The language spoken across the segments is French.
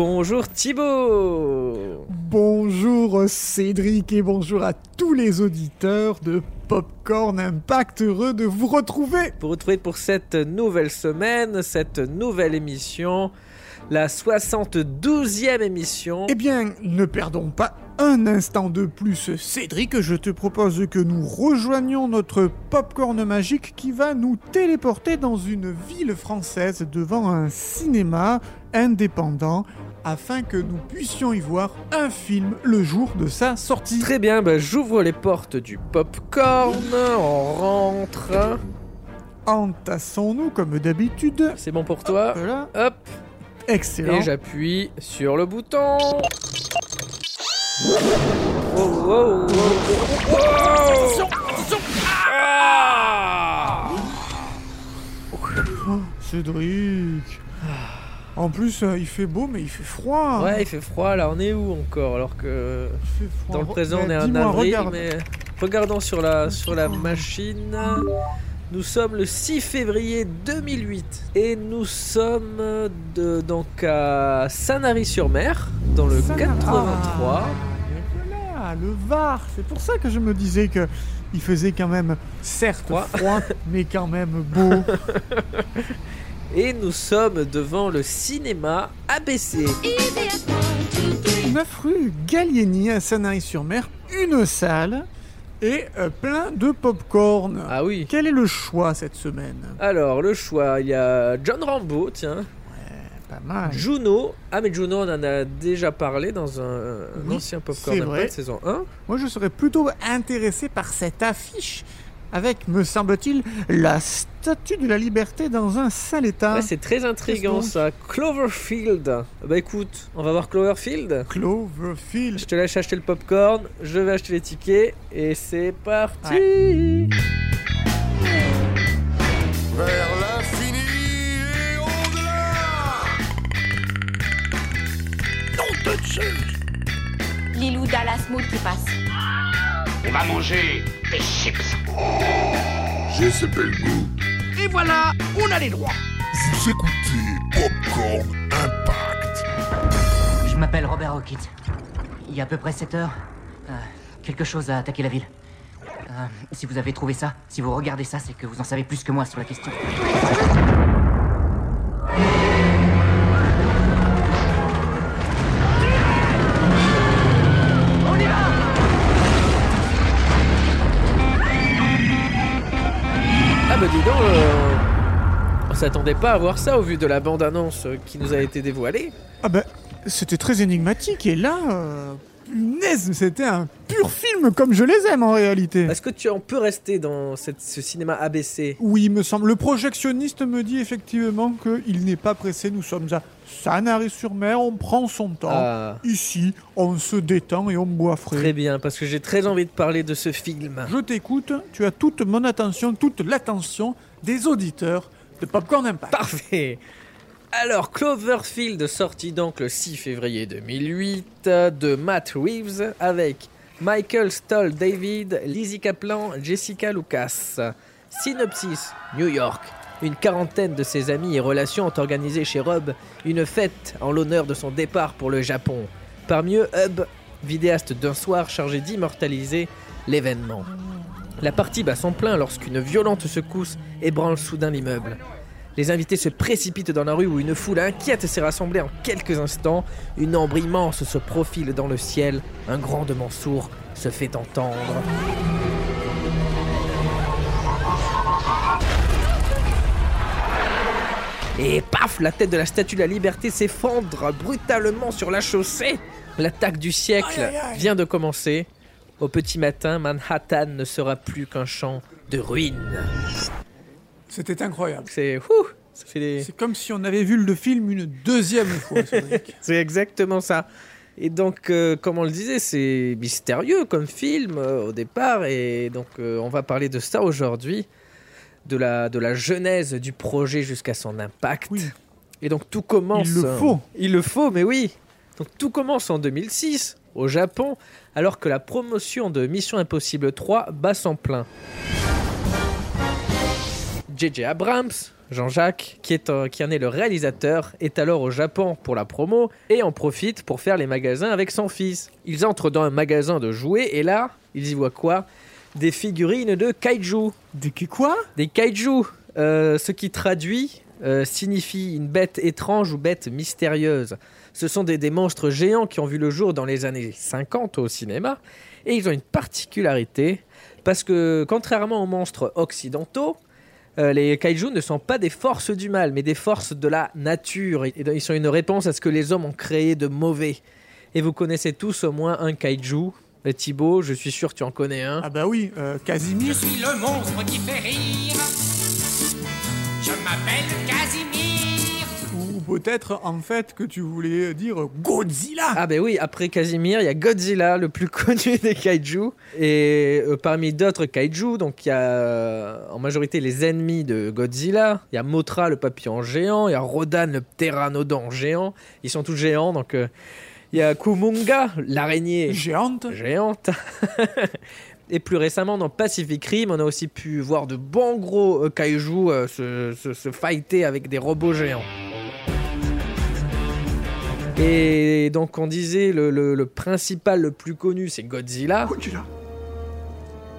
Bonjour Thibaut. Bonjour Cédric et bonjour à tous les auditeurs de Popcorn Impact, heureux de vous retrouver. Pour retrouver pour cette nouvelle semaine, cette nouvelle émission, la 72e émission. Eh bien, ne perdons pas un instant de plus, Cédric, je te propose que nous rejoignions notre popcorn magique qui va nous téléporter dans une ville française devant un cinéma indépendant afin que nous puissions y voir un film le jour de sa sortie. Très bien, bah, j'ouvre les portes du popcorn, on rentre. Entassons-nous comme d'habitude. C'est bon pour toi Voilà, Hop, excellent. et j'appuie sur le bouton. Wow, wow, wow, wow. Ah Cédric. En plus, euh, il fait beau, mais il fait froid. Ouais, il fait froid là, on est où encore Alors que Il fait froid. dans le présent on Mais est en dis-moi, avril, regarde. mais regardons sur la, sur la machine. Nous sommes le 6 février 2008 et nous sommes de, donc à Sanary-sur-Mer dans le Ça, 83. ah, mais voilà, le Var. C'est pour ça que je me disais que il faisait quand même, certes Froid. froid, mais quand même beau. Et nous sommes devant le cinéma ABC. 9 rue Gallieni à Sanary-sur-Mer, une salle et euh, plein de popcorn. Ah oui. Quel est le choix cette semaine? Alors le choix, il y a John Rambo, tiens, Pas mal. Juno. Ah mais Juno, on en a déjà parlé dans un, un Oui, ancien Popcorn c'est Impact, vrai. saison 1. Moi, je serais plutôt intéressé par cette affiche avec, me semble-t-il, la statue de la liberté dans un sale état. Ouais, c'est très intriguant ça. Cloverfield. Bah écoute, on va voir Cloverfield. Cloverfield. Je te laisse acheter le popcorn, je vais acheter les tickets et c'est parti. Vers l'infini et au-delà Nom de Zeus Lilou Dallas Mood qui passe. On va manger des chips. J'ai ce bel goût. Et voilà, on a les droits. Vous écoutez Popcorn Impact. Je m'appelle Robert Hawkins. Il y a à peu près 7 heures, euh, quelque chose a attaqué la ville. Euh, si vous avez trouvé ça, si vous regardez ça, c'est que vous en savez plus que moi sur la question. S'attendait pas à voir ça au vu de la bande-annonce qui nous a été dévoilée. Ah ben, c'était très énigmatique et là, euh, punaise, c'était un pur film comme je les aime en réalité. Est-ce que tu en peux rester dans cette- ce cinéma ABC Oui, il me semble. Le projectionniste me dit effectivement qu'il n'est pas pressé. Nous sommes à Sanary-sur-Mer, on prend son temps. Ah, Ici, on se détend et on boit frais. très bien, parce que j'ai très envie de parler de ce film. Je t'écoute, tu as toute mon attention, toute l'attention des auditeurs de Popcorn Impact. Parfait. Alors, Cloverfield, sorti donc le 6 février 2008 euh, de Matt Reeves avec Michael Stoll David, Lizzie Kaplan, Jessica Lucas. Synopsis New York. Une quarantaine de ses amis et relations ont organisé chez Rob une fête en l'honneur de son départ pour le Japon. Parmi eux, Hub, vidéaste d'un soir chargé d'immortaliser l'événement. La partie bat son plein lorsqu'une violente secousse ébranle soudain l'immeuble. Les invités se précipitent dans la rue où une foule inquiète s'est rassemblée en quelques instants. Une ombre immense se profile dans le ciel. Un grondement sourd se fait entendre. Et paf, la tête de la statue de la liberté s'effondre brutalement sur la chaussée. L'attaque du siècle vient de commencer. Au petit matin, Manhattan ne sera plus qu'un champ de ruines. C'était incroyable. C'est des... Comme si on avait vu le film une deuxième fois. C'est exactement ça. Et donc, euh, comme on le disait, c'est mystérieux comme film euh, au départ. Et donc, euh, on va parler de ça aujourd'hui, de la, de la genèse du projet jusqu'à son impact. Oui. Et donc, tout commence. Il le faut. Il le faut, mais oui. Donc, tout commence en 2006, au Japon, alors que la promotion de Mission Impossible 3 bat son plein. J.J. Abrams, Jean-Jacques, qui, est, euh, qui en est le réalisateur, est alors au Japon pour la promo et en profite pour faire les magasins avec son fils. Ils entrent dans un magasin de jouets et là, ils y voient quoi? Des figurines de kaiju. Des quoi? Des kaiju, euh, ce qui traduit euh, signifie une bête étrange ou bête mystérieuse. Ce sont des, des monstres géants qui ont vu le jour dans les années 50 au cinéma et ils ont une particularité parce que contrairement aux monstres occidentaux, euh, les kaiju ne sont pas des forces du mal mais des forces de la nature et, et ils sont une réponse à ce que les hommes ont créé de mauvais. Et vous connaissez tous au moins un kaiju. Euh, Thibaut, je suis sûr que tu en connais un. Ah bah oui, euh, Casimir. Je suis le monstre qui fait rire. Je m'appelle Casimir. Peut-être en fait que tu voulais dire Godzilla. Ah ben oui, après Casimir, il y a Godzilla, le plus connu des kaiju. Et euh, parmi d'autres kaiju, donc il y a euh, en majorité les ennemis de Godzilla. Il y a Mothra, le papillon géant. Il y a Rodan, le pteranodon géant. Ils sont tous géants, donc euh, il y a Kumunga, l'araignée Géante. géante. Et plus récemment, dans Pacific Rim, on a aussi pu voir de bons gros euh, kaiju euh, se, se- se fighter avec des robots géants. Et donc, on disait le, le- le principal, le plus connu, c'est Godzilla. Godzilla.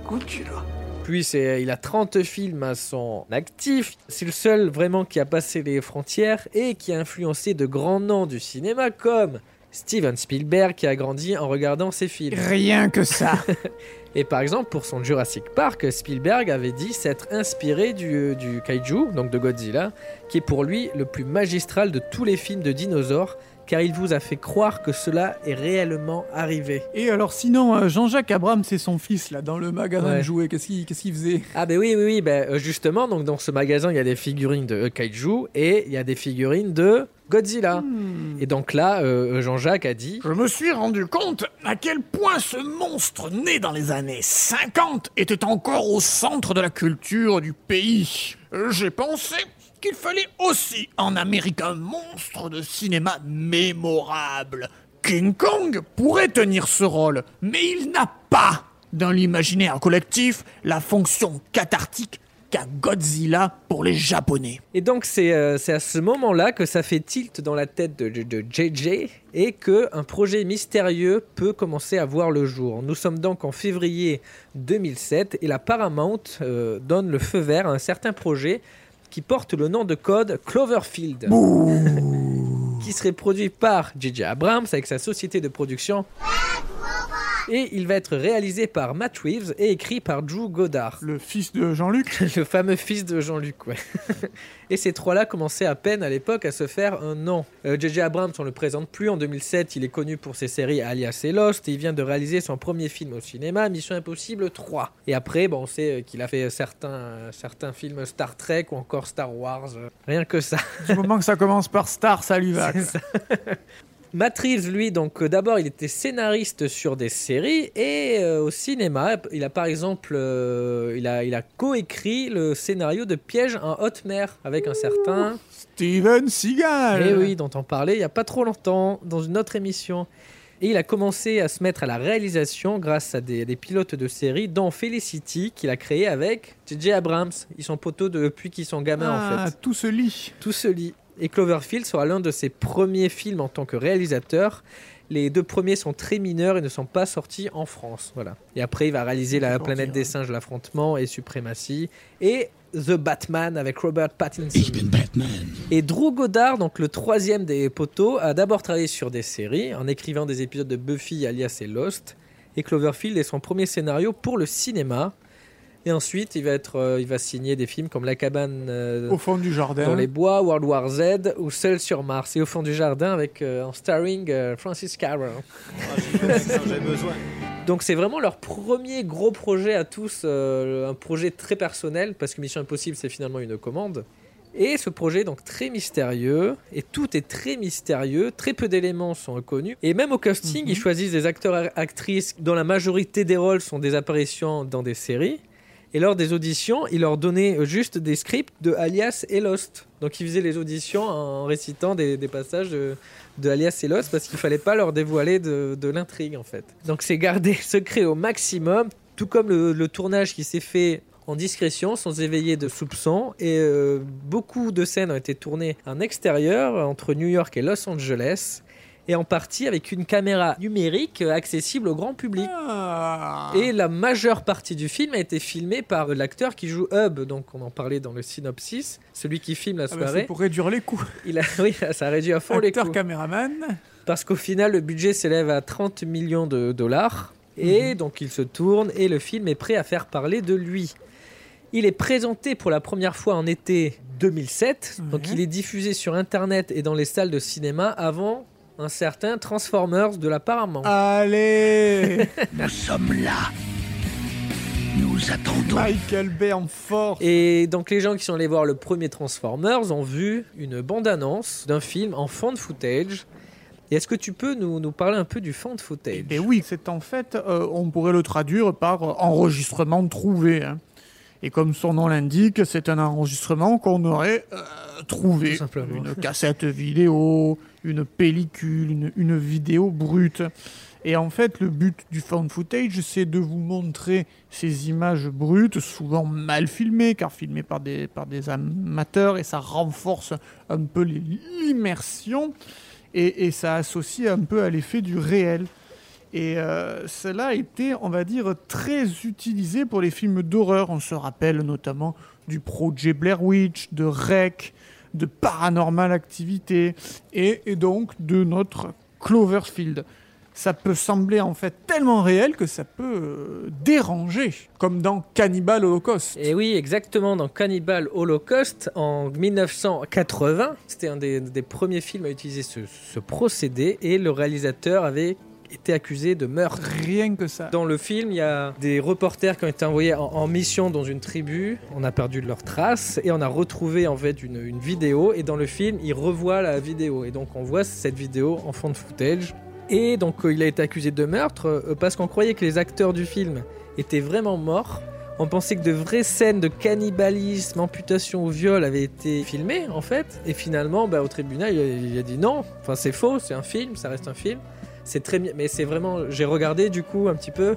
Godzilla. Puis, c'est, il a 30 films à son actif. C'est le seul vraiment qui a passé les frontières et qui a influencé de grands noms du cinéma comme Steven Spielberg qui a grandi en regardant ses films. Rien que ça. Et par exemple, pour son Jurassic Park, Spielberg avait dit s'être inspiré du, du kaiju, donc de Godzilla, qui est pour lui le plus magistral de tous les films de dinosaures, car il vous a fait croire que cela est réellement arrivé. Et alors sinon, euh, Jean-Jacques Abrams, c'est son fils là, dans le magasin Ouais. de jouets. Qu'est-ce qu'il faisait? Ah ben oui, oui, oui, ben, euh, justement, donc dans ce magasin, il y a des figurines de euh, kaiju et il y a des figurines de Godzilla. Et donc là, euh, Jean-Jacques a dit Je me suis rendu compte à quel point ce monstre né dans les années 50 était encore au centre de la culture du pays. J'ai pensé qu'il fallait aussi en Amérique un monstre de cinéma mémorable. King Kong pourrait tenir ce rôle, mais il n'a pas dans l'imaginaire collectif la fonction cathartique qu'a Godzilla pour les Japonais. Et donc c'est euh, c'est à ce moment-là que ça fait tilt dans la tête de, de- de JJ et que un projet mystérieux peut commencer à voir le jour. Nous sommes donc en février 2007 et la Paramount euh, donne le feu vert à un certain projet qui porte le nom de code Cloverfield, qui serait produit par JJ Abrams avec sa société de production. Et il va être réalisé par Matt Reeves et écrit par Drew Goddard Le fils de Jean-Luc le fameux fils de Jean-Luc, ouais. et ces trois-là commençaient à peine à l'époque à se faire un nom. Euh, J.J. Abrams, on le présente plus. En 2007, il est connu pour ses séries Alias et Lost. Et il vient de réaliser son premier film au cinéma, Mission Impossible 3. Et après, bon, on sait euh, qu'il a fait certains, euh, certains films Star Trek ou encore Star Wars. euh, rien que ça. Du moment que ça commence par Star, ça lui va. Matt Reeves, lui, donc euh, d'abord, il était scénariste sur des séries et euh, au cinéma. Il a par exemple, euh, il a, il a coécrit le scénario de Piège en haute mer avec un certain. Steven Seagal Eh oui, dont on parlait il n'y a pas trop longtemps dans une autre émission. Et il a commencé à se mettre à la réalisation grâce à des, des pilotes de séries, dont Felicity, qu'il a créé avec J.J. Abrams. Ils sont poteaux depuis qu'ils sont gamins en Ah, fait. tout se lit. Tout se lit. Et Cloverfield sera l'un de ses premiers films en tant que réalisateur. Les deux premiers sont très mineurs et ne sont pas sortis en France. Voilà. Et après, il va réaliser La planète des hein. singes, l'affrontement et Suprématie. Et The Batman avec Robert Pattinson. Et Drew Goddard, donc le troisième des poteaux, a d'abord travaillé sur des séries en écrivant des épisodes de Buffy, alias et Lost. Et Cloverfield est son premier scénario pour le cinéma. Et ensuite, il va, être, euh, il va signer des films comme La cabane euh, Au fond du jardin. dans les bois, World War Z ou Seul sur Mars. Et au fond du jardin avec euh, en starring euh, Francis Carroll. Donc c'est vraiment leur premier gros projet à tous, euh, un projet très personnel parce que Mission Impossible c'est finalement une commande. Et ce projet est donc très mystérieux et tout est très mystérieux, très peu d'éléments sont reconnus et même au casting ils choisissent des acteurs et actrices dont la majorité des rôles sont des apparitions dans des séries. Et lors des auditions, ils leur donnaient juste des scripts de Alias et Lost. Donc ils faisaient les auditions en récitant des, passages de, Alias et Lost parce qu'il fallait pas leur dévoiler de, l'intrigue en fait. Donc c'est gardé secret au maximum, tout comme le, le tournage qui s'est fait en discrétion, sans éveiller de soupçons. Et euh, beaucoup de scènes ont été tournées en extérieur, entre New York et Los Angeles, et en partie avec une caméra numérique euh, accessible au grand public. Ah. Et la majeure partie du film a été filmée par l'acteur qui joue Hub, donc on en parlait dans le synopsis, celui qui filme la Ah bah, soirée. pour réduire les coûts. Il a, oui, ça réduit à fond les Acteur coûts. caméraman. Parce qu'au final, le budget s'élève à 30 millions de dollars. Et donc il se tourne et le film est prêt à faire parler de lui. Il est présenté pour la première fois en été 2007. Donc il est diffusé sur Internet et dans les salles de cinéma avant un certain Transformers de la Paramount. Allez Nous sommes là. Nous attendons. Michael Bay en force. Et donc les gens qui sont allés voir le premier Transformers ont vu une bande-annonce d'un film en fan footage. Et est-ce que tu peux nous, nous parler un peu du fan footage? Eh ben oui, c'est en fait, euh, on pourrait le traduire par enregistrement trouvé. hein. Et comme son nom l'indique, c'est un enregistrement qu'on aurait euh, trouvé. Une cassette vidéo, une pellicule, une, une vidéo brute. Et en fait, le but du found footage, c'est de vous montrer ces images brutes, souvent mal filmées, car filmées par des, par des amateurs, et ça renforce un peu l'immersion, et, et ça associe un peu à l'effet du réel. Et euh, cela a été, on va dire, très utilisé pour les films d'horreur. On se rappelle notamment du projet Blair Witch, de Rec, de Paranormal Activity, et, donc de notre Cloverfield. Ça peut sembler en fait tellement réel que ça peut euh, déranger, comme dans Cannibal Holocaust. Et oui, exactement, dans Cannibal Holocaust en 1980, c'était un des, premiers films à utiliser ce procédé et le réalisateur avait été accusé de meurtre. Rien que ça. Dans le film, il y a des reporters qui ont été envoyés en, en mission dans une tribu. On a perdu leurs traces et on a retrouvé en fait une, une vidéo. Et dans le film, ils revoient la vidéo. Et donc on voit cette vidéo en fond de footage. Et donc euh, il a été accusé de meurtre euh, parce qu'on croyait que les acteurs du film étaient vraiment morts. On pensait que de vraies scènes de cannibalisme, amputation ou viol avaient été filmées en fait. Et finalement, bah, au tribunal, il a, il a dit non. Enfin, c'est faux, c'est un film, ça reste un film. C'est très bien, mais c'est vraiment. J'ai regardé du coup un petit peu.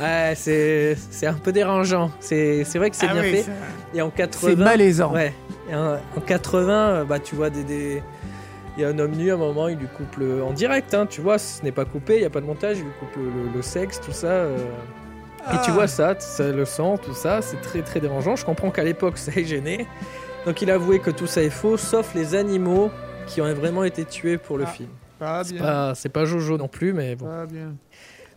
Ouais, c'est c'est un peu dérangeant. C'est c'est vrai que c'est Ah bien oui, fait. ça- Et en 80. C'est malaisant. Ouais. Et en, en 80, euh, bah tu vois des. des- Il y a un homme nu à un moment, il lui coupe le. En direct, hein, tu vois, ce n'est pas coupé, il n'y a pas de montage, il lui coupe le, le- le sexe, tout ça. euh. Et tu Ah. vois ça, ça, le sang, tout ça, c'est très très dérangeant. Je comprends qu'à l'époque ça ait gêné. Donc il a avoué que tout ça est faux, sauf les animaux qui ont vraiment été tués pour le Ah, film. Pas bien. pas, c'est pas Jojo non plus, mais bon. Pas bien.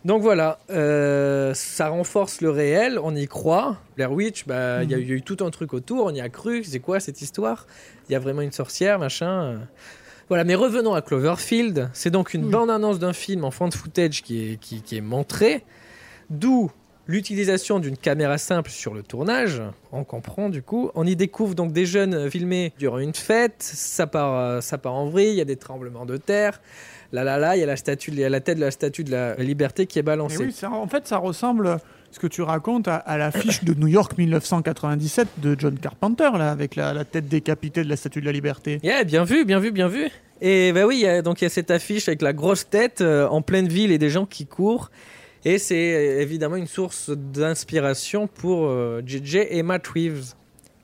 Donc voilà, euh, ça renforce le réel, on y croit. Blair Witch, bah, il y, a eu- il y a eu tout un truc autour, on y a cru. C'est quoi cette histoire? Il y a vraiment une sorcière, machin. euh. Voilà, mais revenons à Cloverfield. C'est donc une bande-annonce d'un film en de footage qui est, qui, qui est montré, d'où l'utilisation d'une caméra simple sur le tournage. On comprend du coup. On y découvre donc des jeunes filmés durant une fête. Ça part, euh, ça part en vrille. Il y a des tremblements de terre. Là, là, là, il y a la statue, il y a la tête de la statue de la liberté qui est balancée. oui, ça- en fait, ça ressemble, ce que tu racontes, à, à l'affiche de New York 1997 de John Carpenter, là, avec la, la tête décapitée de la Statue de la Liberté. Yeah, bien vu, bien vu, bien vu. Et bah oui, il y a- donc il y a cette affiche avec la grosse tête euh, en pleine ville et des gens qui courent. Et c'est euh, évidemment une source d'inspiration pour euh, JJ et Matt Reeves.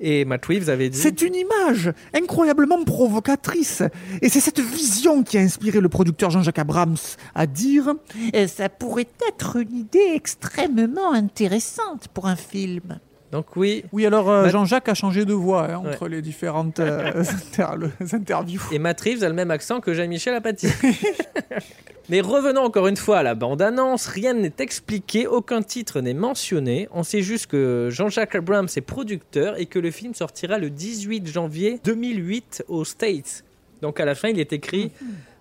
Et Matt Reeves avait dit. C'est une image incroyablement provocatrice. Et c'est cette vision qui a inspiré le producteur Jean-Jacques Abrams à dire Euh, Ça pourrait être une idée extrêmement intéressante pour un film. Donc oui. Oui, alors euh, Jean-Jacques a changé de voix hein, entre les différentes euh, les interviews. Et Matt Reeves a le même accent que Jean-Michel Apathy. Mais revenons encore une fois à la bande-annonce. Rien n'est expliqué, aucun titre n'est mentionné. On sait juste que Jean-Jacques Abrams est producteur et que le film sortira le 18 janvier 2008 aux States. Donc à la fin, il est écrit.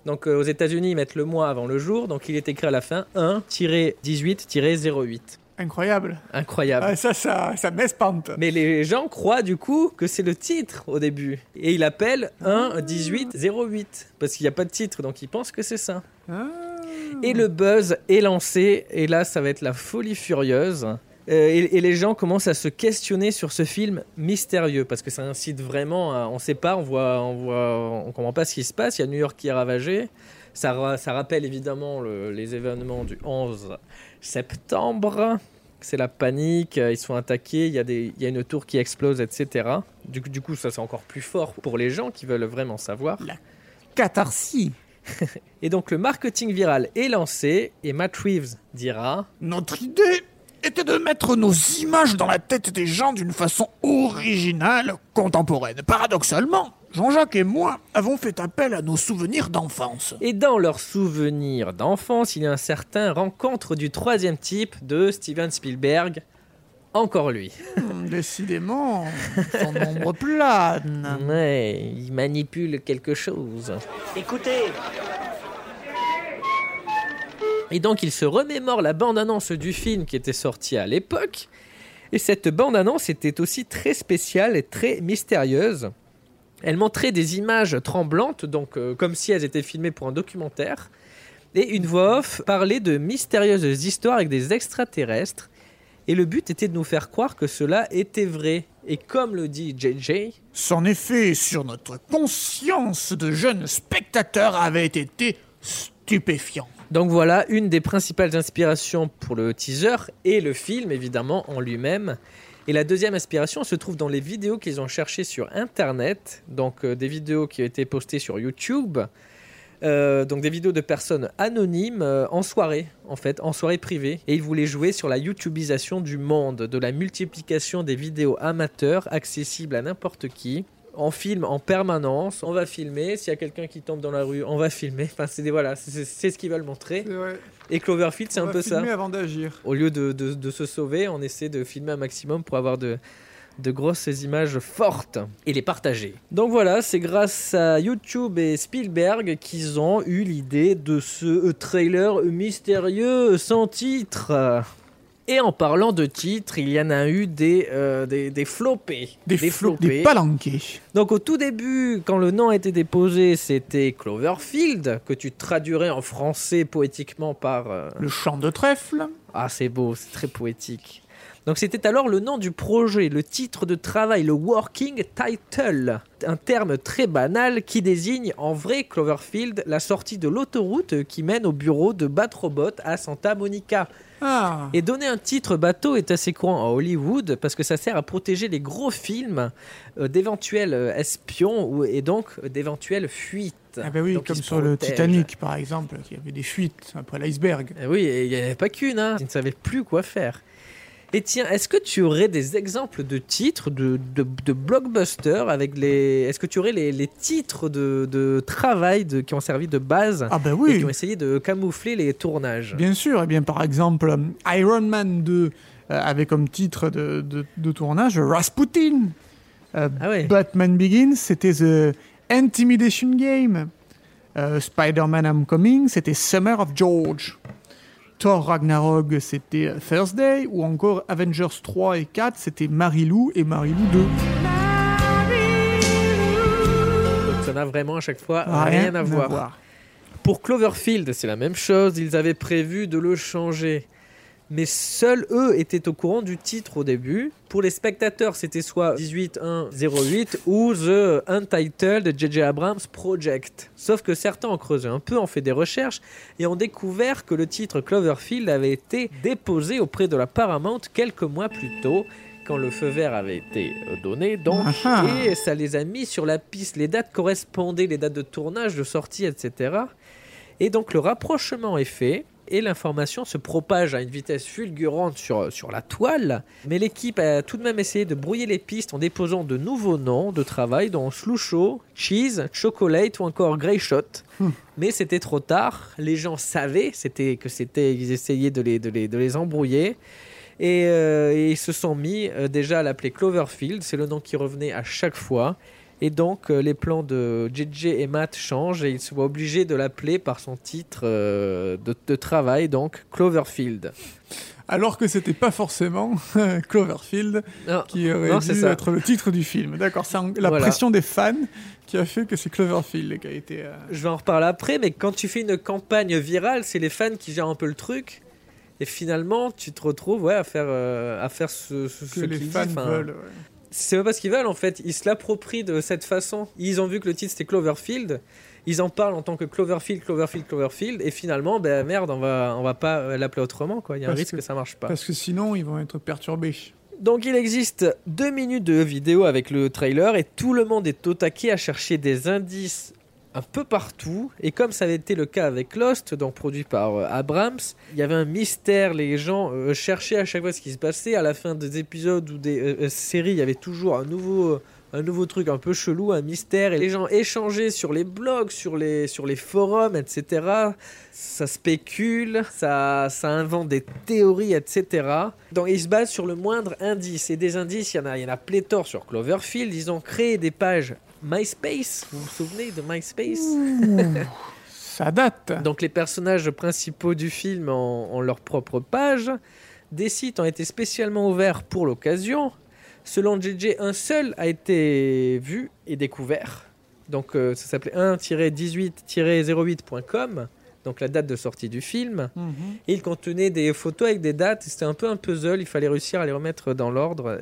Donc euh, aux États-Unis, ils mettent le mois avant le jour. Donc il est écrit à la fin 1-18-08. Incroyable. Incroyable. Ah, ça, ça, ça m'espante. Mais les gens croient du coup que c'est le titre au début. Et il appelle 1 18 08 parce qu'il n'y a pas de titre, donc ils pensent que c'est ça. Ah. Et le buzz est lancé, et là ça va être la folie furieuse. Euh, et, et les gens commencent à se questionner sur ce film mystérieux parce que ça incite vraiment à, on sait pas, on voit, on voit, on comprend pas ce qui se passe. Il y a New York qui est ravagé. Ça, ça rappelle évidemment le- les événements du 11 septembre. C'est la panique, euh, ils sont attaqués, il y, a des- il y a une tour qui explose, etc. Du, coup- du coup, ça c'est encore plus fort pour les gens qui veulent vraiment savoir. Catharsis. Et donc le marketing viral est lancé et Matt Reeves dira Notre idée était de mettre nos images dans la tête des gens d'une façon originale, contemporaine. Paradoxalement, Jean-Jacques et moi avons fait appel à nos souvenirs d'enfance. Et dans leurs souvenirs d'enfance, il y a un certain rencontre du troisième type de Steven Spielberg. Encore lui. Hmm, Décidément, son nombre plane. Ouais, il manipule quelque chose. Écoutez, Et donc il se remémore la bande-annonce du film qui était sorti à l'époque. Et cette bande-annonce était aussi très spéciale et très mystérieuse. Elle montrait des images tremblantes, donc euh, comme si elles étaient filmées pour un documentaire. Et une voix off parlait de mystérieuses histoires avec des extraterrestres. Et le but était de nous faire croire que cela était vrai. Et comme le dit JJ, Son effet sur notre conscience de jeunes spectateurs avait été stupéfiant. Donc voilà une des principales inspirations pour le teaser et le film évidemment en lui-même. Et la deuxième inspiration se trouve dans les vidéos qu'ils ont cherchées sur Internet, donc euh, des vidéos qui ont été postées sur YouTube, Euh, donc des vidéos de personnes anonymes euh, en soirée, en fait, en soirée privée. Et ils voulaient jouer sur la YouTubisation du monde, de la multiplication des vidéos amateurs accessibles à n'importe qui. On filme en permanence, on va filmer. S'il y a quelqu'un qui tombe dans la rue, on va filmer. Enfin, c'est voilà, c'est ce qu'ils veulent montrer. Et Cloverfield, c'est un peu ça. avant d'agir. Au lieu de, de- de se sauver, on essaie de filmer un maximum pour avoir de, de grosses images fortes et les partager. Donc voilà, c'est grâce à YouTube et Spielberg qu'ils ont eu l'idée de ce euh, trailer mystérieux sans titre. Et en parlant de titres, il y en a eu des, euh, des, des flopés. Des, flots, des palanqués. Donc au tout début, quand le nom a été déposé, c'était Cloverfield, que tu traduirais en français poétiquement par... euh, Le chant de trèfle. ah, c'est beau, c'est très poétique. Donc c'était alors le nom du projet, le titre de travail, le working title, un terme très banal qui désigne en vrai Cloverfield la sortie de l'autoroute qui mène au bureau de Batrobot à Santa Monica. Ah. Et donner un titre bateau est assez courant à Hollywood parce que ça sert à protéger les gros films euh, d'éventuels euh, espions ou, et donc euh, d'éventuelles fuites. Ah ben oui, Donc, comme sur le. Titanic par exemple, qui avait des fuites après l'iceberg. Eh Oui, il n'y en avait pas qu'une, hein. ils ne savaient plus quoi faire. Et tiens, est-ce que tu aurais des exemples de titres de, de, de blockbusters avec les. Est-ce que tu aurais les, les titres de, de travail de, qui ont servi de base Ah ben et oui, qui ont essayé de camoufler les tournages? Bien sûr. Et bien par exemple, euh, Iron Man 2 euh, avait comme titre de, de- de tournage Rasputin. Euh, Ah ouais. Batman Begins, c'était The Intimidation Game. Euh, Spider-Man Homecoming, c'était Summer of George. Thor Ragnarok, c'était Thursday. Ou encore Avengers 3 et 4, c'était Marilou et Marilou 2. Donc ça n'a vraiment à chaque fois rien, à voir. Pour Cloverfield, c'est la même chose. Ils avaient prévu de le changer. Mais seuls eux étaient au courant du titre au début. Pour les spectateurs, c'était soit 18108 ou The Untitled J.J. Abrams Project. Sauf que certains ont creusé un peu, ont fait des recherches et ont découvert que le titre Cloverfield avait été déposé auprès de la Paramount quelques mois plus tôt quand le feu vert avait été euh, donné. Donc, Ah. et ça les a mis sur la piste. Les dates correspondaient, les dates de tournage, de sortie, etc. Et donc le rapprochement est fait et l'information se propage à une vitesse fulgurante sur, sur la toile. Mais l'équipe a tout de même essayé de brouiller les pistes en déposant de nouveaux noms de travail dont Slusho, Cheese, Chocolate ou encore Grey Shot. Mais c'était trop tard. Les gens savaient c'était que c'était ils essayaient de les, de les, de les embrouiller. Et, euh, et ils se sont mis euh, déjà à l'appeler Cloverfield, c'est le nom qui revenait à chaque fois. Et donc euh, les plans de JJ et Matt changent et ils se voient obligés de l'appeler par son titre euh, de, de travail, donc Cloverfield. Alors que c'était pas forcément Cloverfield Non, qui aurait non, dû être le titre du film. D'accord, c'est la Voilà. pression des fans qui a fait que c'est Cloverfield qui a été. euh, Je vais en reparler après, mais quand tu fais une campagne virale, c'est les fans qui gèrent un peu le truc. Et finalement, tu te retrouves ouais, à faire, euh, à faire ce, ce, que ce les fans veulent. ouais. C'est pas parce qu'ils veulent en fait, ils se l'approprient de cette façon. Ils ont vu que le titre c'était Cloverfield, ils en parlent en tant que Cloverfield, Cloverfield, Cloverfield, et finalement, ben merde, on va, on va pas l'appeler autrement quoi. Il y a un risque que- que ça marche pas. Parce que sinon, ils vont être perturbés. Donc il existe deux minutes de vidéo avec le trailer et tout le monde est au taquet à chercher des indices un peu partout. Et comme ça avait été le cas avec Lost, donc produit par euh, Abrams, il y avait un mystère. Les gens euh, cherchaient à chaque fois ce qui se passait. À la fin des épisodes ou des euh, séries, il y avait toujours un nouveau, un nouveau truc un peu chelou, un mystère. Et les gens échangeaient sur les blogs, sur les, sur les forums, etc. Ça spécule, ça, ça invente des théories, etc. Donc ils se basent sur le moindre indice. Et des indices, il y en a, il y en a pléthore sur Cloverfield. Ils ont créé des pages MySpace. Vous vous souvenez de MySpace? Ça date. donc les personnages principaux du film ont, ont leur propre page. Des sites ont été spécialement ouverts pour l'occasion. Selon JJ, un seul a été vu et découvert. Donc euh, ça s'appelait 1-18-08.com, donc la date de sortie du film. Mhm. Et il contenait des photos avec des dates. C'était un peu un puzzle. Il fallait réussir à les remettre dans l'ordre.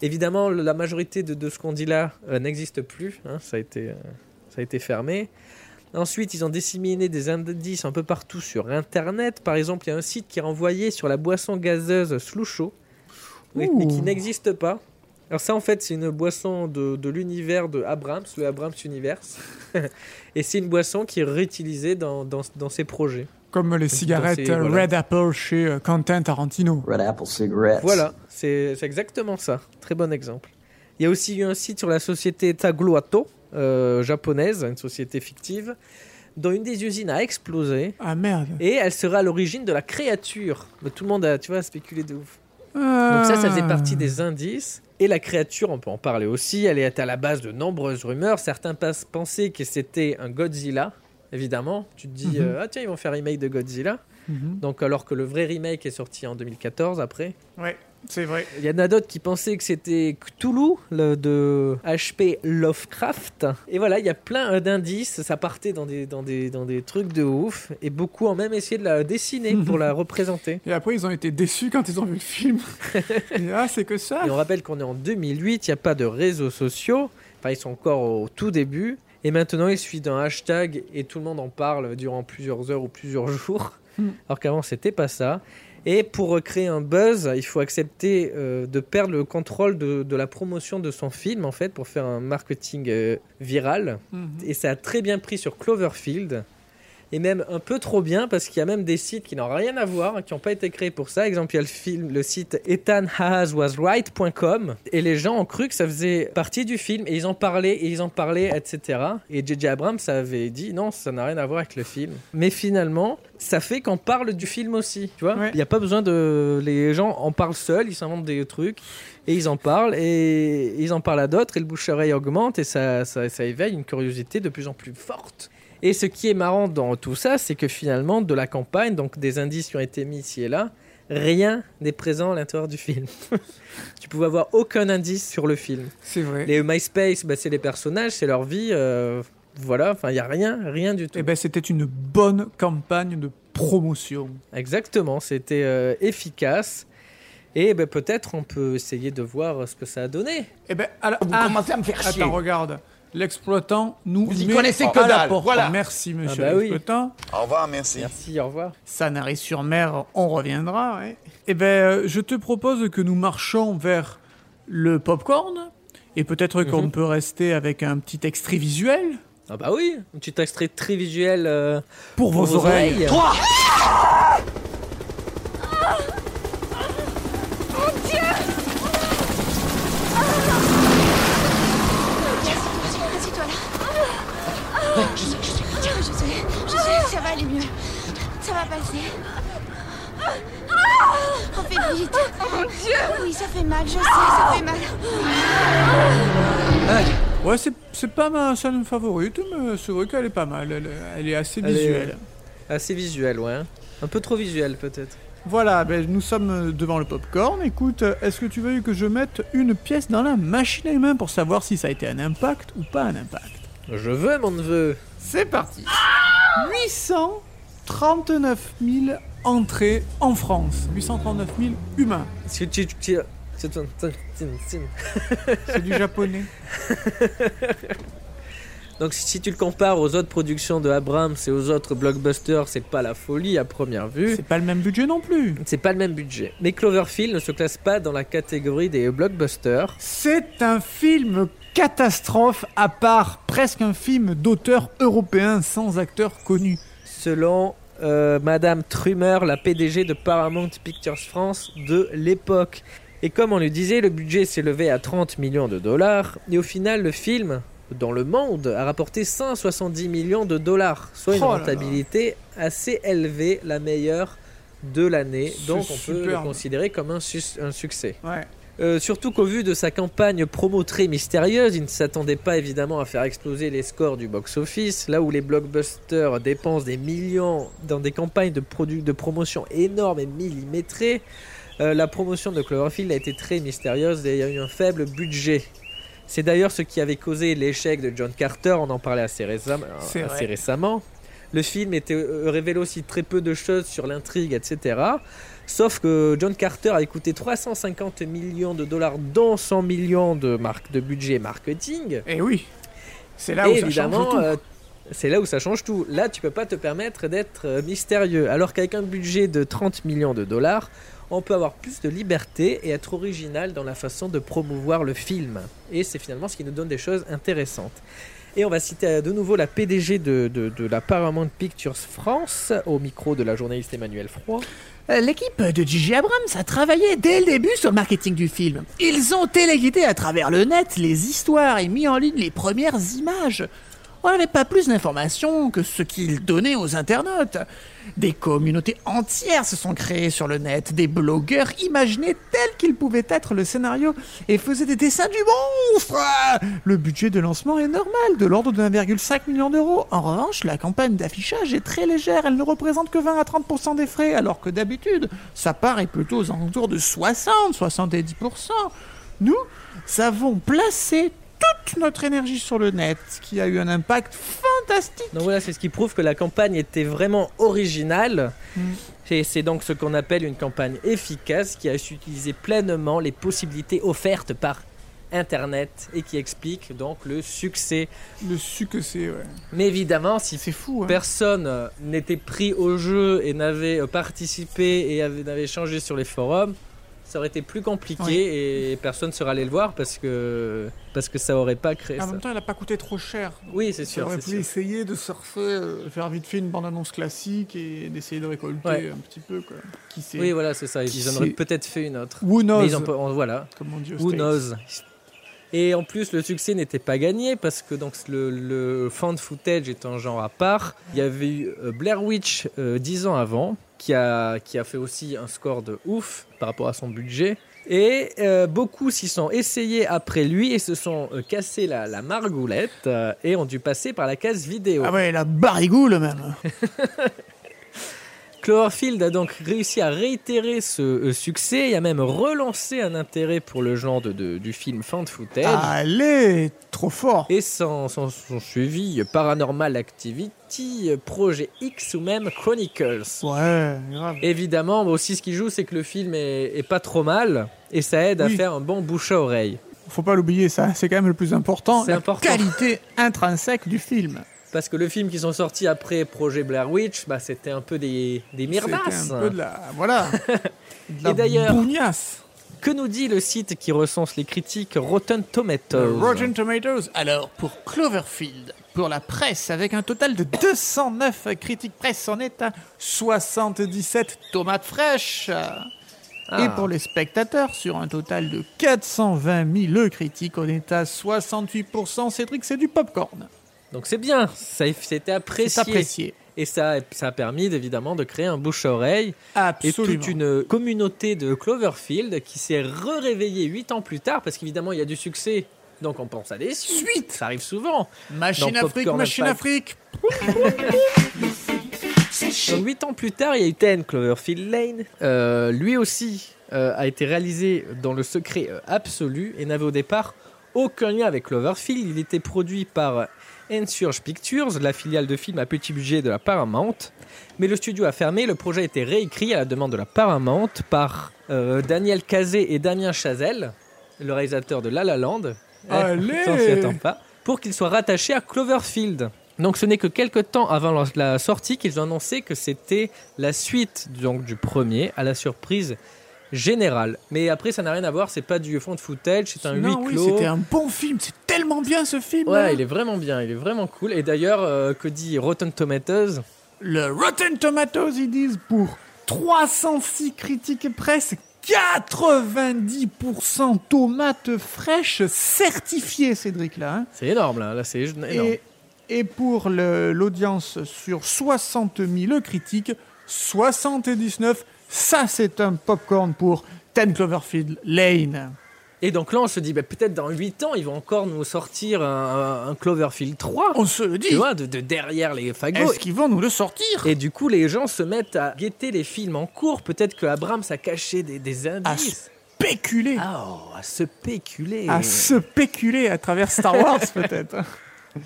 Évidemment, la majorité de, de ce qu'on dit là euh, n'existe plus. hein. ça, a été, euh, ça a été fermé. Ensuite, ils ont disséminé des indices un peu partout sur Internet. Par exemple, il y a un site qui renvoyait sur la boisson gazeuse Slusho, mais, qui n'existe pas. Alors ça, en fait, c'est une boisson de, de l'univers de Abrams, le Abrams Universe. Et c'est une boisson qui est réutilisée dans, dans, dans ses projets. Comme les cigarettes euh, voilà. Red Apple chez euh, Quentin Tarantino. Red Apple cigarettes. Voilà, c'est c'est exactement ça. Très bon exemple. Il y a aussi eu un site sur la société Tagluato, euh, japonaise, une société fictive, dont une des usines a explosé. Ah merde. Et elle sera à l'origine de la créature. Mais tout le monde a, tu vois, spéculé de ouf. Donc ça, ça faisait partie des indices. Et la créature, on peut en parler aussi, elle est à la base de nombreuses rumeurs. Certains pensaient que c'était un Godzilla, évidemment. Tu te dis, Mhm. euh, ah tiens, ils vont faire remake de Godzilla. Donc alors que le vrai remake est sorti en 2014 après. Ouais, c'est vrai. Il y en a d'autres qui pensaient que c'était Cthulhu le, de HP Lovecraft. Et voilà, il y a plein d'indices. Ça partait dans des, dans, des, dans des trucs de ouf. Et beaucoup ont même essayé de la dessiner pour la représenter. Et après, ils ont été déçus quand ils ont vu le film. Et, ah, c'est que ça. Et on rappelle qu'on est en 2008, il n'y a pas de réseaux sociaux. Enfin, ils sont encore au tout début. Et maintenant, il suffit d'un hashtag et tout le monde en parle durant plusieurs heures ou plusieurs jours. Hmm. Alors qu'avant, c'était pas ça. Et pour créer un buzz, il faut accepter euh, de perdre le contrôle de, de la promotion de son film, en fait, pour faire un marketing euh, viral. Mhm. Et ça a très bien pris sur Cloverfield. Et même un peu trop bien, parce qu'il y a même des sites qui n'ont rien à voir, qui n'ont pas été créés pour ça. Exemple, il y a le film, le site ethanhaswasright.com. Et les gens ont cru que ça faisait partie du film. Et ils en parlaient, et ils en parlaient, etc. Et J.J. Abrams avait dit non, ça n'a rien à voir avec le film. Mais finalement, ça fait qu'on parle du film aussi. Tu vois Il Ouais. n'y a pas besoin de. Les gens en parlent seuls, ils s'inventent des trucs. Et ils en parlent, et ils en parlent à d'autres, et le bouche-oreille augmente, et ça, ça, ça éveille une curiosité de plus en plus forte. Et ce qui est marrant dans tout ça, c'est que finalement, de la campagne, donc des indices qui ont été mis ici et là, rien n'est présent à l'intérieur du film. tu pouvais avoir aucun indice sur le film. C'est vrai. Les MySpace, bah, c'est les personnages, c'est leur vie. euh, voilà, enfin, il n'y a rien, rien du tout. Et ben, c'était une bonne campagne de promotion. Exactement, c'était euh, efficace. Et ben, peut-être on peut essayer de voir ce que ça a donné. Et ben, alors, Vous ah, commencez à me faire chier. attends, regarde. L'exploitant nous Vous y connaissez que la porte. voilà. Merci, ah monsieur Ah l'exploitant. Au revoir, merci. Merci, au revoir. Sanary-sur-Mer, on reviendra. Eh bien, je te propose que nous marchons vers le popcorn. Et peut-être qu'on mhm. peut rester avec un petit extrait visuel Ah bah oui, un petit extrait très visuel euh, pour, vos, oreilles. 3 Je sais, je sais. Je sais, je sais, ça va aller mieux. Ça va passer. On fait vite. mon Dieu Oui, ça fait mal, je sais, ça fait mal. Ouais, c'est, c'est pas ma scène favorite, mais c'est vrai qu'elle est pas mal. Elle, elle est assez Elle est, visuelle. assez visuel, ouais. Un peu trop visuel peut-être. Voilà, ben, nous sommes devant le popcorn. Écoute, est-ce que tu veux que je mette une pièce dans la machine à humains pour savoir si ça a été un impact ou pas un impact? Je veux mon neveu. C'est parti 839 000 entrées en France. 839 000 humains. C'est du japonais. Donc si tu le compares aux autres productions de Abrams et aux autres blockbusters, c'est pas la folie à première vue. C'est pas le même budget non plus. C'est pas le même budget. Mais Cloverfield ne se classe pas dans la catégorie des blockbusters. C'est un film catastrophe à part presque un film d'auteur européen sans acteur connu. selon euh, Madame Trumer, la PDG de Paramount Pictures France de l'époque. Et comme on le disait, le budget s'est levé à 30 millions de dollars. Et au final, le film, dans le monde, a rapporté 170 millions de dollars, soit une Oh là là. rentabilité assez élevée, la meilleure de l'année. Donc on peut le considérer comme un, succès. Ouais. Euh, surtout qu'au vu de sa campagne promo très mystérieuse, il ne s'attendait pas évidemment à faire exploser les scores du box-office. Là où les blockbusters dépensent des millions dans des campagnes de, de promotion énormes et millimétrées, euh, la promotion de Cloverfield a été très mystérieuse et il y a eu un faible budget. C'est d'ailleurs ce qui avait causé l'échec de John Carter, on en parlait assez, récem- assez récemment. Le film était euh, aussi très peu de choses sur l'intrigue, etc. Sauf que John Carter a coûté 350 millions de dollars, dont 100 millions de, marque, de budget marketing. Et oui. C'est là Et où ça change tout. euh, c'est là où ça change tout. Là, tu peux pas te permettre d'être euh, mystérieux. Alors qu'avec un budget de 30 millions de dollars, on peut avoir plus de liberté et être original dans la façon de promouvoir le film. Et c'est finalement ce qui nous donne des choses intéressantes. Et on va citer de nouveau la PDG de, de- la Paramount Pictures France au micro de la journaliste Emmanuel Froid. Euh, L'équipe de J.J. Abrams a travaillé dès le début sur le marketing du film. Ils ont téléguidé à travers le net les histoires et mis en ligne les premières images. On n'avait pas plus d'informations que ce qu'ils donnaient aux internautes. Des communautés entières se sont créées sur le net, des blogueurs imaginaient tel qu'il pouvait être le scénario et faisaient des dessins du monstre. Le budget de lancement est normal, de l'ordre de 1,5 million d'euros. En revanche, la campagne d'affichage est très légère, elle ne représente que 20 à 30% des frais, alors que d'habitude, sa part est plutôt aux alentours de 60-70%. Nous avons placé toute notre énergie sur le net, ce qui a eu un impact fantastique. Donc voilà, c'est ce qui prouve que la campagne était vraiment originale. Mm. Et c'est donc ce qu'on appelle une campagne efficace qui a su utiliser pleinement les possibilités offertes par Internet et qui explique donc le succès. Le su que c'est, ouais. Mais évidemment, si fou, hein. personne euh, n'était pris au jeu et n'avait euh, participé et avait- n'avait changé sur les forums, ça aurait été plus compliqué Oui. et personne ne serait allé le voir parce que, parce que ça aurait pas créé En ça. même temps, il n'a pas coûté trop cher. Oui, c'est sûr. aurait c'est pu sûr. essayer de surfer, euh, faire vite fait une bande-annonce classique et d'essayer de récolter Ouais. un petit peu, quoi. Qui sait Oui, voilà, c'est ça. Ils en auraient peut-être fait une autre. Who knows? Mais ils ont pas- on- voilà. Comme on dit Who knows? Et en plus, le succès n'était pas gagné parce que donc le, le fan footage est un genre à part. Il y avait eu euh, Blair Witch euh, dix ans avant qui a, qui a fait aussi un score de ouf par rapport à son budget. Et euh, beaucoup s'y sont essayés après lui et se sont euh, cassés la, la margoulette euh, et ont dû passer par la case vidéo. Ah ouais, la barigoule même. Cloverfield a donc réussi à réitérer ce euh, succès et a même relancé un intérêt pour le genre de, de- du film fan footage. Allez, trop fort. Et s'en sont suivis Paranormal Activity, Projet X ou même Chronicles. Ouais, grave. Évidemment, aussi ce qui joue, c'est que le film est, est pas trop mal et ça aide à faire un bon bouche à oreille. Faut pas l'oublier, ça, c'est quand même le plus important. C'est la important. qualité intrinsèque du film. Parce que le film qui sont sortis après Projet Blair Witch, bah, c'était un peu des, des mirdasses. un peu de la, voilà. De la Et d'ailleurs-. Que nous dit le site qui recense les critiques Rotten Tomatoes Euh, Rotten Tomatoes. Alors, pour Cloverfield, pour la presse, avec un total de 209 critiques presse, on est à 77 tomates fraîches. Ah. Et pour les spectateurs, sur un total de 420 000 critiques, on est à 68%. Cédric, c'est du popcorn. Donc c'est bien, ça c'était apprécié. Apprécié. Et ça, ça a permis évidemment de créer un bouche à oreille et toute une communauté de Cloverfield qui s'est re-réveillée 8 ans plus tard parce qu'évidemment il y a du succès. Donc on pense à des suites, ça arrive souvent. Machine Dans Afrique, machine Impact. Afrique. Donc 8 ans plus tard, il y a eu 10 Cloverfield Lane. Euh, lui aussi euh, a été réalisé dans le secret euh, absolu et n'avait au départ aucun lien avec Cloverfield. Il était produit par Ensurge Pictures, la filiale de films à petit budget de la Paramount. Mais le studio a fermé, le projet a été réécrit à la demande de la Paramount par euh, Daniel Cazé et Damien Chazelle, le réalisateur de La La Land. Eh, Allez ça, on s'y attend pas. Pour qu'il soit rattaché à Cloverfield. Donc ce n'est que quelques temps avant la- la sortie qu'ils ont annoncé que c'était la suite donc, du premier, à la surprise générale. Mais après, ça n'a rien à voir, c'est pas du fond de footage, c'est un Non, huis oui, clos. c'était un bon film. C'est tellement bien ce film. Ouais, il est vraiment bien, il est vraiment cool. Et d'ailleurs, euh, que dit Rotten Tomatoes? Le Rotten Tomatoes, ils disent pour 306 critiques presse, 90% tomates fraîches certifiées, Cédric, là. hein. C'est énorme là, là c'est énorme. Et, et pour l'audience sur 60 000 critiques, 79, ça c'est un popcorn pour 10 Cloverfield Lane. Et donc là, on se dit, bah, peut-être dans 8 ans, ils vont encore nous sortir un, un Cloverfield 3. On se le dit. Tu vois, de, de derrière les fagots. Est-ce qu'ils vont nous le sortir? Et du coup, les gens se mettent à guetter les films en cours. Peut-être que Abrams a caché des, des À indices. spéculer Ah, oh, à se péculer. À se spéculer à travers Star Wars peut-être.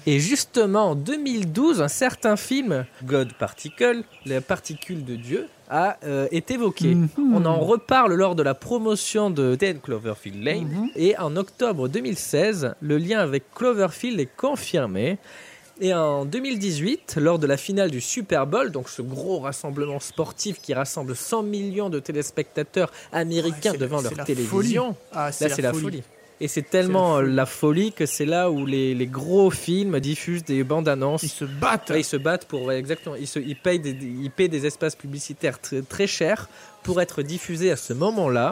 Et justement, en 2012, un certain film, God Particle, les particules de Dieu, a euh, été évoqué. Mhm. On en reparle lors de la promotion de 10 Cloverfield Lane. Mhm. Et en octobre 2016, le lien avec Cloverfield est confirmé. Et en 2018, lors de la finale du Super Bowl, donc ce gros rassemblement sportif qui rassemble 100 millions de téléspectateurs américains devant leur la télévision, Ah, Là, c'est la folie. Et c'est tellement la folie. que c'est là où les, les gros films diffusent des bandes annonces. Ils se battent. Ouais, ils se battent pour. ouais, exactement. Ils, se, ils, payent des, ils payent des espaces publicitaires très, très chers pour être diffusés à ce moment-là.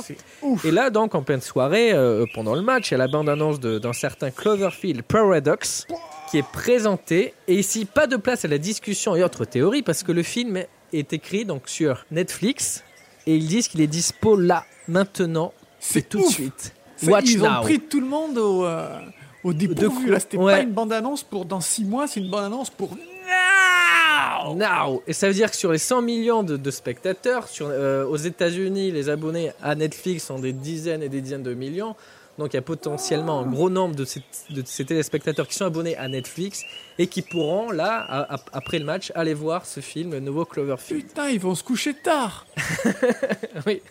Et là, donc, en pleine soirée, euh, pendant le match, il y a la bande-annonce de- d'un certain Cloverfield Paradox qui est présenté. Et ici, pas de place à la discussion et autres théories parce que le film est écrit donc sur Netflix et ils disent qu'il est dispo là, maintenant, C'est tout de suite. Watch ils now. ont pris tout le monde au, euh, au dépourvu. Là, c'était ouais. pas une bande-annonce pour dans 6 mois, c'est une bande-annonce pour now. Now. Et ça veut dire que sur les 100 millions de, de spectateurs, sur, euh, aux États-Unis, les abonnés à Netflix sont des dizaines et des dizaines de millions. Donc il y a potentiellement un gros nombre de ces, de ces téléspectateurs qui sont abonnés à Netflix et qui pourront, là, à- à- après le match, aller voir ce film, le nouveau Cloverfield. Putain, ils vont se coucher tard. Oui.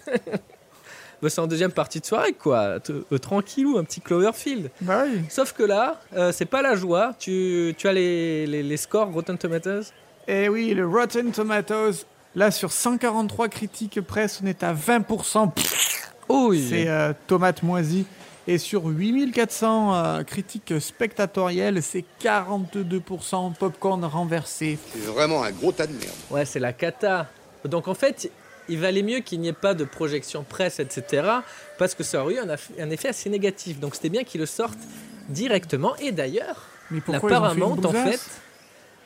Bah, c'est en deuxième partie de soirée, quoi. Euh, tranquillou, un petit Cloverfield. Bah oui. Sauf que là, euh, c'est pas la joie. Tu, tu as les, les, les scores Rotten Tomatoes Eh oui, le Rotten Tomatoes, là sur 143 critiques presse, on est à 20%. Pff, Oh oui. C'est euh, tomate moisie. Et sur 8400 euh, critiques spectatorielles, c'est 42% popcorn renversé. C'est vraiment un gros tas de merde. Ouais, c'est la cata. Donc en fait, il valait mieux qu'il n'y ait pas de projection presse, etc. Parce que ça aurait eu un, effet assez négatif. Donc c'était bien qu'ils le sortent directement. Et d'ailleurs, Mais la pourquoi ils ont fait une Paramount, en fait,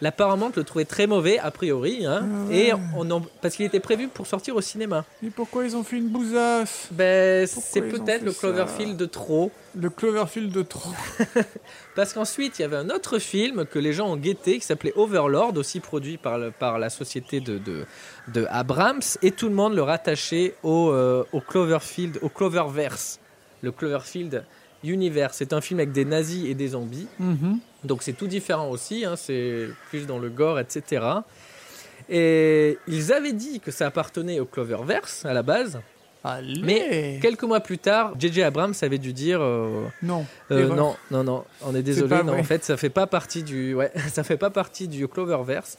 la Paramount le trouvait très mauvais, a priori. hein. Ah ouais. Et on en- parce qu'il était prévu pour sortir au cinéma. Mais pourquoi ils ont fait une bousasse? Ben, c'est peut-être le Cloverfield de trop. Le Cloverfield de trop. Parce qu'ensuite, il y avait un autre film que les gens ont guetté qui s'appelait Overlord, aussi produit par, le- par la société de, de, de Abrams, et tout le monde le rattachait au, euh, au Cloverfield, au Cloververse, le Cloverfield Universe. C'est un film avec des nazis et des zombies, Mhm. donc c'est tout différent aussi, hein, c'est plus dans le gore, etc. Et ils avaient dit que ça appartenait au Cloververse à la base, Allez. mais quelques mois plus tard, J.J. Abrams avait dû dire. euh, Non. euh, non, non, non, on est désolé. Non, en fait, ça fait pas partie du, ouais, ça fait pas partie du Cloververse.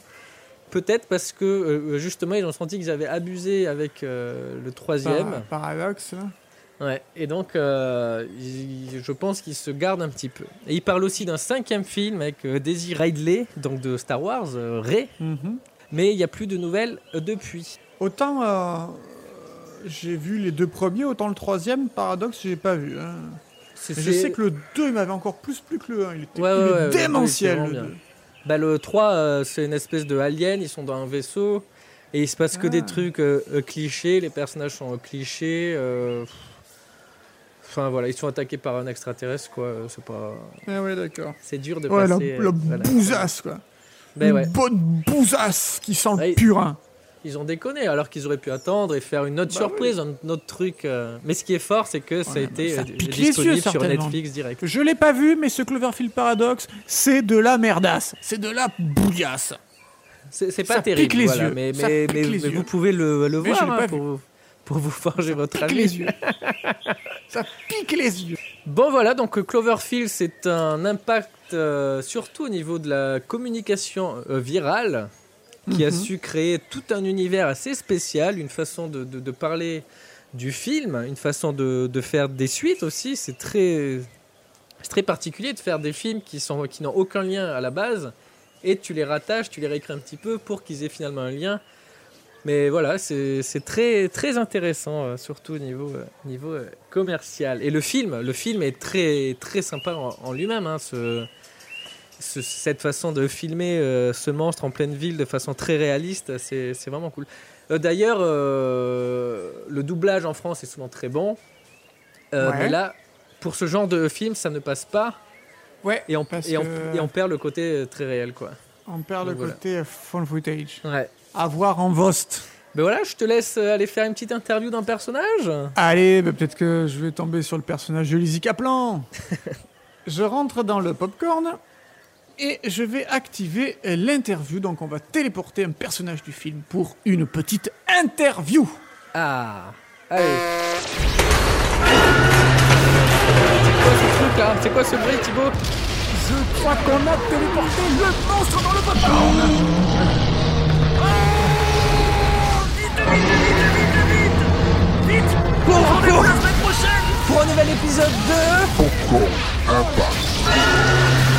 Peut-être parce que euh, justement, ils ont senti qu'ils avaient abusé avec le troisième. Par- paradoxe. là. Ouais. Et donc, euh, je pense qu'ils se gardent un petit peu. Et ils parlent aussi d'un cinquième film avec euh, Daisy Ridley, donc de Star Wars, euh, Rey. Mhm. Mais il n'y a plus de nouvelles euh, depuis. Autant j'ai vu les deux premiers, autant le troisième, paradoxe, j'ai pas vu. hein. Je sais que le 2 il m'avait encore plus plu que le 1. Il était, Ouais, il ouais, démentiel. ouais, il le était vraiment deux. Bah, le 3, euh, c'est une espèce de alien, ils sont dans un vaisseau et il se passe que Ah. des trucs euh, euh, clichés, les personnages sont clichés. Enfin voilà, ils sont attaqués par un extraterrestre quoi, euh, c'est pas Ah ouais, d'accord. c'est dur de Ouais, la, passer. la euh, voilà. bousasse, quoi. Ben Une ouais. bonne bousasse qui sent le Ouais. purin. ils ont déconné, alors qu'ils auraient pu attendre et faire une autre Bah surprise, un autre truc. euh. Mais ce qui est fort, c'est que ça a été ça pique les yeux, sur. Netflix direct. Je l'ai pas vu, mais ce Cloverfield Paradox, c'est de la merdasse. C'est de la bouillasse. C'est pas Ça terrible, pique les voilà, yeux, mais, ça mais, pique mais- les mais yeux. vous pouvez le, le voir hein, pas pour, vu. vous- pour vous forger votre pique avis. les yeux. ça pique les yeux. Bon voilà, donc euh, Cloverfield, c'est un impact euh, surtout au niveau de la communication euh, virale, qui a Mhm. su créer tout un univers assez spécial, une façon de, de- de parler du film, une façon de, de faire des suites aussi. C'est très, très particulier de faire des films qui sont qui n'ont aucun lien à la base, et tu les rattaches, tu les réécris un petit peu pour qu'ils aient finalement un lien. Mais voilà, c'est très, très intéressant, euh, surtout au niveau, euh, niveau euh, commercial. Et le film, le film est très, très sympa en, en lui-même. hein, ce- ce- cette façon de filmer euh, ce monstre en pleine ville de façon très réaliste, c'est vraiment cool. Euh, D'ailleurs, euh, le doublage en France est souvent très bon. Ouais. Mais là, pour ce genre de film, ça ne passe pas. Ouais, Et on, parce et on, que- et on perd le côté très réel, quoi. on perd le voilà. côté phone footage. Ouais. À voir en Vost. Ben voilà, je te laisse euh, aller faire une petite interview d'un personnage. Allez, bah, peut-être que je vais tomber sur le personnage de Lizzie Kaplan. je rentre dans le popcorn et je vais activer l'interview. Donc, on va téléporter un personnage du film pour une petite interview. Ah, allez. C'est quoi ce truc là C'est quoi ce bruit, Thibaut? Je crois qu'on a téléporté le monstre dans le popcorn. Vite, vite, vite Pour, pour la semaine prochaine Pour un nouvel épisode de... Popcorn Impact